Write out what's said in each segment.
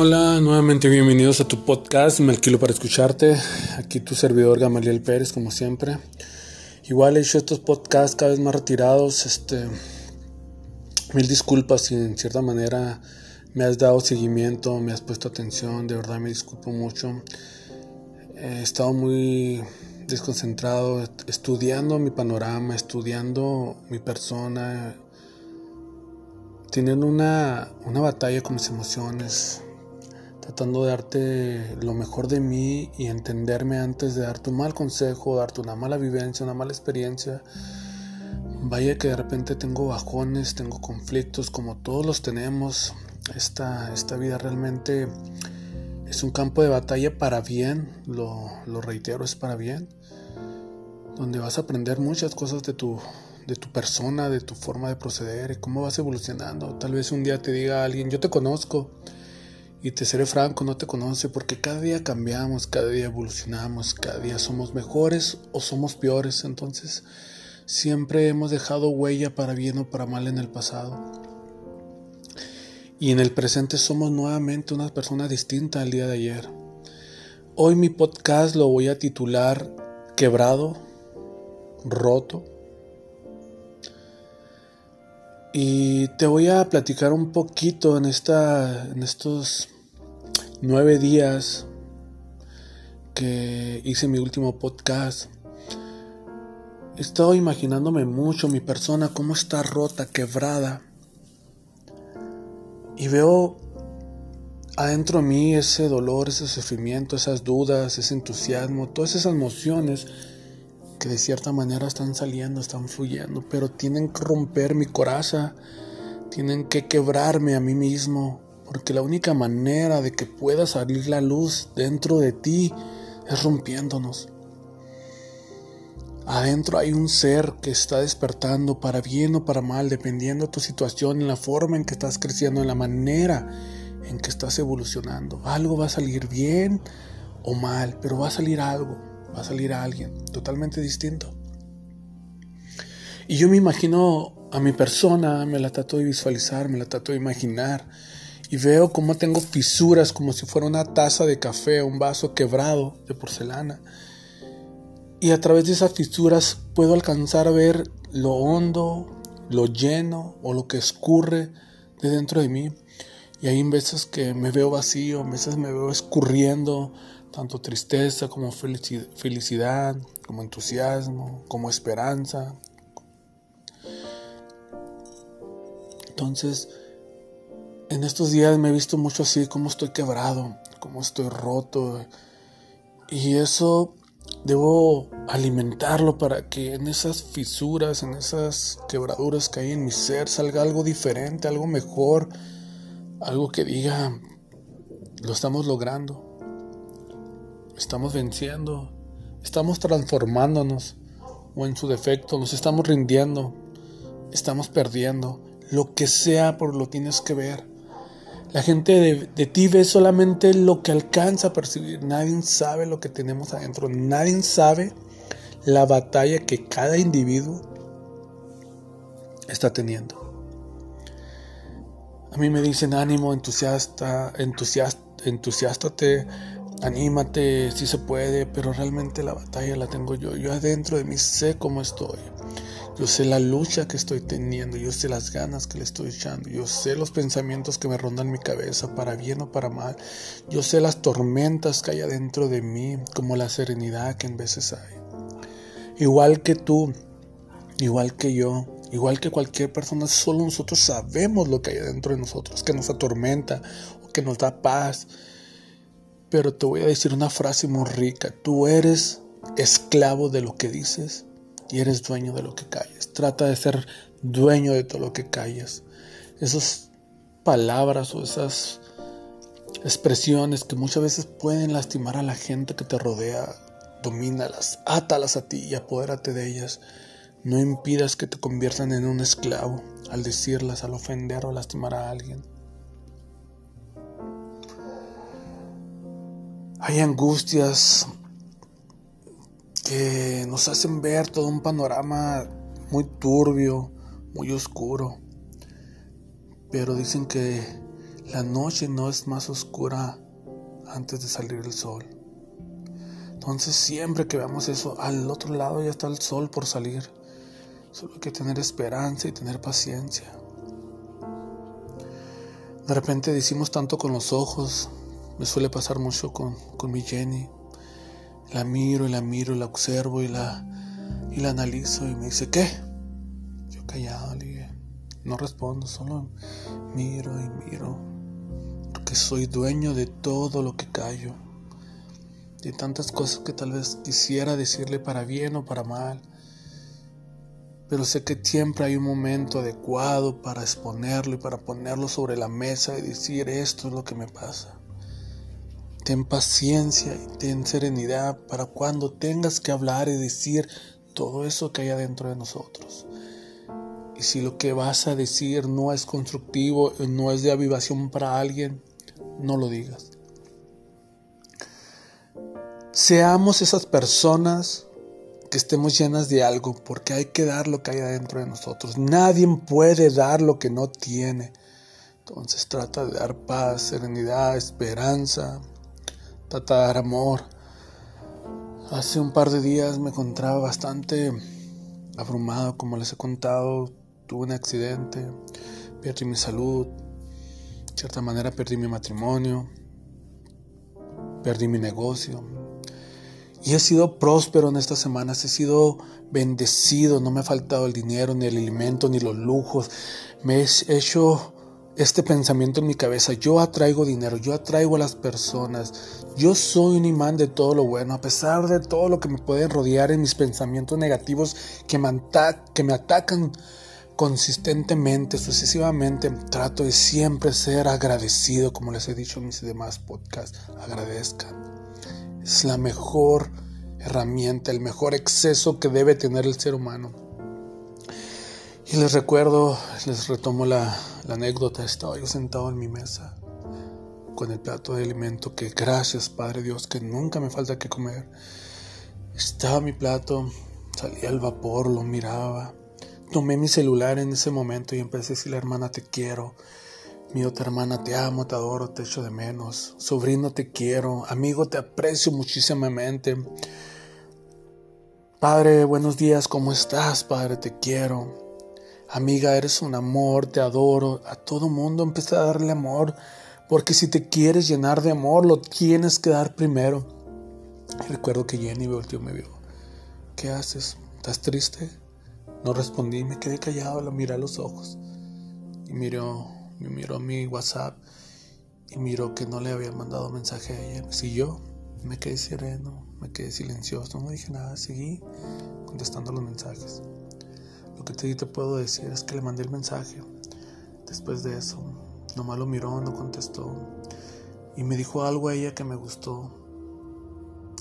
Hola, nuevamente bienvenidos a tu podcast, me alquilo para escucharte. Aquí tu servidor Gamaliel Pérez, como siempre. Igual he hecho estos podcasts cada vez más retirados. Este, mil disculpas si en cierta manera me has dado seguimiento, me has puesto atención. De verdad me disculpo mucho. He estado muy desconcentrado, estudiando mi panorama, estudiando mi persona, teniendo una, una batalla con mis emociones tratando de darte lo mejor de mí y entenderme antes de darte un mal consejo, darte una mala vivencia, una mala experiencia. Vaya que de repente tengo bajones, tengo conflictos, como todos los tenemos. Esta, esta vida realmente es un campo de batalla para bien, lo, lo reitero, es para bien, donde vas a aprender muchas cosas de tu, de tu persona, de tu forma de proceder, cómo vas evolucionando. Tal vez un día te diga alguien, yo te conozco, y te seré franco, no te conoce porque cada día cambiamos, cada día evolucionamos, cada día somos mejores o somos peores. Entonces siempre hemos dejado huella para bien o para mal en el pasado. Y en el presente somos nuevamente una persona distinta al día de ayer. Hoy mi podcast lo voy a titular Quebrado, Roto. Y te voy a platicar un poquito en, esta, en estos nueve días que hice mi último podcast. He estado imaginándome mucho mi persona, cómo está rota, quebrada. Y veo adentro de mí ese dolor, ese sufrimiento, esas dudas, ese entusiasmo, todas esas emociones que de cierta manera están saliendo, están fluyendo, pero tienen que romper mi coraza, tienen que quebrarme a mí mismo, porque la única manera de que pueda salir la luz dentro de ti es rompiéndonos. Adentro hay un ser que está despertando para bien o para mal, dependiendo de tu situación, en la forma en que estás creciendo, en la manera en que estás evolucionando. Algo va a salir bien o mal, pero va a salir algo va a salir a alguien totalmente distinto. Y yo me imagino a mi persona, me la trato de visualizar, me la trato de imaginar. Y veo cómo tengo fisuras como si fuera una taza de café, un vaso quebrado de porcelana. Y a través de esas fisuras puedo alcanzar a ver lo hondo, lo lleno o lo que escurre de dentro de mí. Y hay veces que me veo vacío, veces me veo escurriendo tanto tristeza como felicidad, como entusiasmo, como esperanza. Entonces, en estos días me he visto mucho así, como estoy quebrado, como estoy roto. Y eso debo alimentarlo para que en esas fisuras, en esas quebraduras que hay en mi ser, salga algo diferente, algo mejor, algo que diga, lo estamos logrando estamos venciendo, estamos transformándonos o en su defecto nos estamos rindiendo, estamos perdiendo. Lo que sea por lo tienes que ver. La gente de, de, ti ve solamente lo que alcanza a percibir. Nadie sabe lo que tenemos adentro. Nadie sabe la batalla que cada individuo está teniendo. A mí me dicen ánimo, entusiasta, entusiasta, entusiástate, anímate, si se puede, pero realmente la batalla la tengo yo. Yo adentro de mí sé cómo estoy. Yo sé la lucha que estoy teniendo, yo sé las ganas que le estoy echando, yo sé los pensamientos que me rondan mi cabeza, para bien o para mal. Yo sé las tormentas que hay adentro de mí, como la serenidad que en veces hay. Igual que tú, igual que yo, igual que cualquier persona, solo nosotros sabemos lo que hay adentro de nosotros, que nos atormenta o que nos da paz pero te voy a decir una frase muy rica. Tú eres esclavo de lo que dices y eres dueño de lo que callas. Trata de ser dueño de todo lo que callas. Esas palabras o esas expresiones que muchas veces pueden lastimar a la gente que te rodea, domínalas, átalas a ti y apodérate de ellas. No impidas que te conviertan en un esclavo al decirlas, al ofender o lastimar a alguien. Hay angustias que nos hacen ver todo un panorama muy turbio, muy oscuro. Pero dicen que La noche no es más oscura antes de salir el sol. Entonces siempre que veamos eso, al otro lado ya está el sol por salir. Solo hay que tener esperanza y tener paciencia. De repente decimos tanto con los ojos. Me suele pasar mucho con, con mi Jenny. La miro y la miro, la observo y la, y la analizo y me dice, ¿qué? Yo callado le dije, no respondo, solo miro y miro. Porque soy dueño de todo lo que callo. De tantas cosas que tal vez quisiera decirle para bien o para mal. Pero sé que siempre hay un momento adecuado para exponerlo y para ponerlo sobre la mesa y decir esto es lo que me pasa. Ten paciencia y ten serenidad para cuando tengas que hablar y decir todo eso que hay adentro de nosotros. Y si lo que vas a decir no es constructivo, no es de avivación para alguien, no lo digas. Seamos esas personas que estemos llenas de algo, porque hay que dar lo que hay adentro de nosotros. Nadie puede dar lo que no tiene. Entonces trata de dar paz, serenidad, esperanza, Trata amor. Hace un par de días me encontraba bastante abrumado, como les he contado. Tuve un accidente, perdí mi salud, de cierta manera perdí mi matrimonio, perdí mi negocio. Y he sido próspero en estas semanas, he sido bendecido, no me ha faltado el dinero, ni el alimento, ni los lujos. Me he hecho este pensamiento en mi cabeza, yo atraigo dinero, yo atraigo a las personas, yo soy un imán de todo lo bueno, a pesar de todo lo que me pueden rodear en mis pensamientos negativos que me, que me atacan consistentemente, sucesivamente, trato de siempre ser agradecido, como les he dicho en mis demás podcasts, agradezcan. Es la mejor herramienta, el mejor exceso que debe tener el ser humano. Y les recuerdo, les retomo la, anécdota, estaba yo sentado en mi mesa con el plato de alimento que gracias Padre Dios que nunca me falta que comer. Estaba mi plato, salía el vapor, lo miraba. Tomé mi celular en ese momento y empecé a decirle, hermana, te quiero. Mi otra hermana, te amo, te adoro, te echo de menos. Sobrino, te quiero. Amigo, te aprecio muchísimamente. Padre, buenos días, ¿cómo estás? Padre, te quiero. Amiga, eres un amor, te adoro. A todo mundo empieza a darle amor. Porque si te quieres llenar de amor, lo tienes que dar primero. recuerdo que Jenny volteó y me vio. ¿Qué haces? ¿Estás triste? No respondí, me quedé callado, la miré a los ojos. Y miró, me miró mi WhatsApp y miró que no le había mandado mensaje a ella. Siguió, me quedé sereno, me quedé silencioso, no dije nada, seguí contestando los mensajes. Lo que te, te puedo decir es que le mandé el mensaje. Después de eso, nomás lo miró, no contestó. Y me dijo algo a ella que me gustó.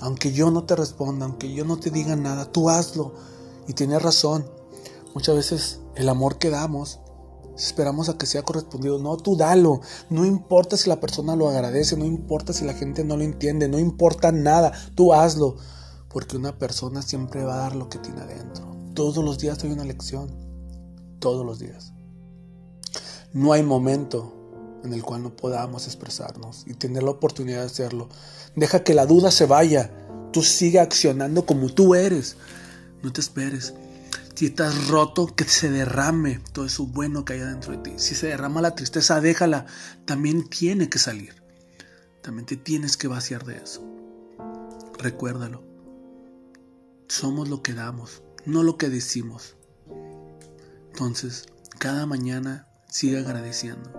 Aunque yo no te responda, aunque yo no te diga nada, tú hazlo. Y tiene razón. Muchas veces el amor que damos, esperamos a que sea correspondido. No, tú dalo. No importa si la persona lo agradece, no importa si la gente no lo entiende, no importa nada. Tú hazlo. Porque una persona siempre va a dar lo que tiene adentro. Todos los días hay una lección. Todos los días. No hay momento en el cual no podamos expresarnos y tener la oportunidad de hacerlo. Deja que la duda se vaya. Tú sigue accionando como tú eres. No te esperes. Si estás roto, que se derrame todo eso bueno que hay dentro de ti. Si se derrama la tristeza, déjala. También tiene que salir. También te tienes que vaciar de eso. Recuérdalo. Somos lo que damos no lo que decimos. Entonces, cada mañana sigue agradeciendo.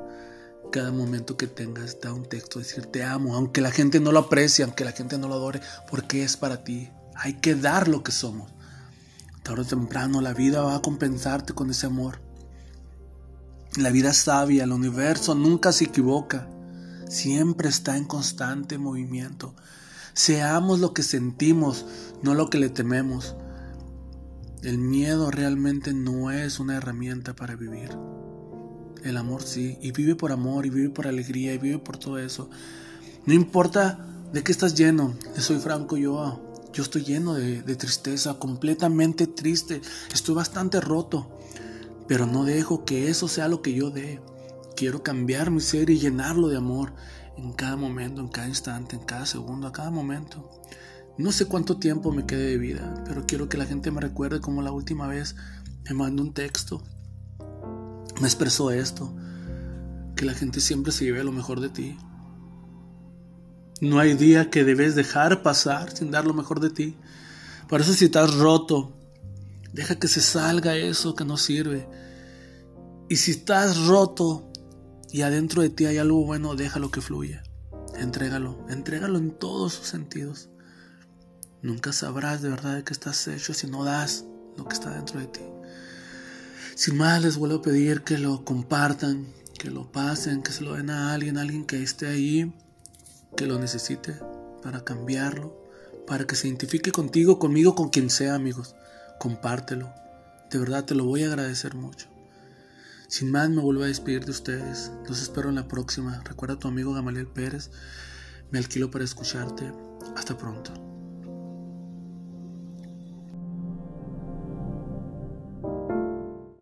Cada momento que tengas, da un texto, decir te amo, aunque la gente no lo aprecie, aunque la gente no lo adore, porque es para ti. Hay que dar lo que somos. Tarde o temprano la vida va a compensarte con ese amor. La vida es sabia, el universo nunca se equivoca, siempre está en constante movimiento. Seamos lo que sentimos, no lo que le tememos. El miedo realmente no es una herramienta para vivir. El amor sí, y vive por amor, y vive por alegría, y vive por todo eso. No importa de qué estás lleno, soy franco yo, yo estoy lleno de, de tristeza, completamente triste, estoy bastante roto, pero no dejo que eso sea lo que yo dé. quiero cambiar mi ser y llenarlo de amor en cada momento, en cada instante, en cada segundo, a cada momento. No sé cuánto tiempo me quede de vida, pero quiero que la gente me recuerde como la última vez me mandó un texto, me expresó esto, que la gente siempre se lleve lo mejor de ti. No hay día que debes dejar pasar sin dar lo mejor de ti. Por eso si estás roto, deja que se salga eso que no sirve. Y si estás roto y adentro de ti hay algo bueno, déjalo que fluya. Entrégalo, entrégalo en todos sus sentidos. Nunca sabrás de verdad de qué estás hecho si no das lo que está dentro de ti. Sin más, les vuelvo a pedir que lo compartan, que lo pasen, que se lo den a alguien, alguien que esté ahí, que lo necesite para cambiarlo, para que se identifique contigo, conmigo, con quien sea, amigos. Compártelo. De verdad te lo voy a agradecer mucho. Sin más, me vuelvo a despedir de ustedes. Los espero en la próxima. Recuerda a tu amigo Gamaliel Pérez. Me alquilo para escucharte. Hasta pronto.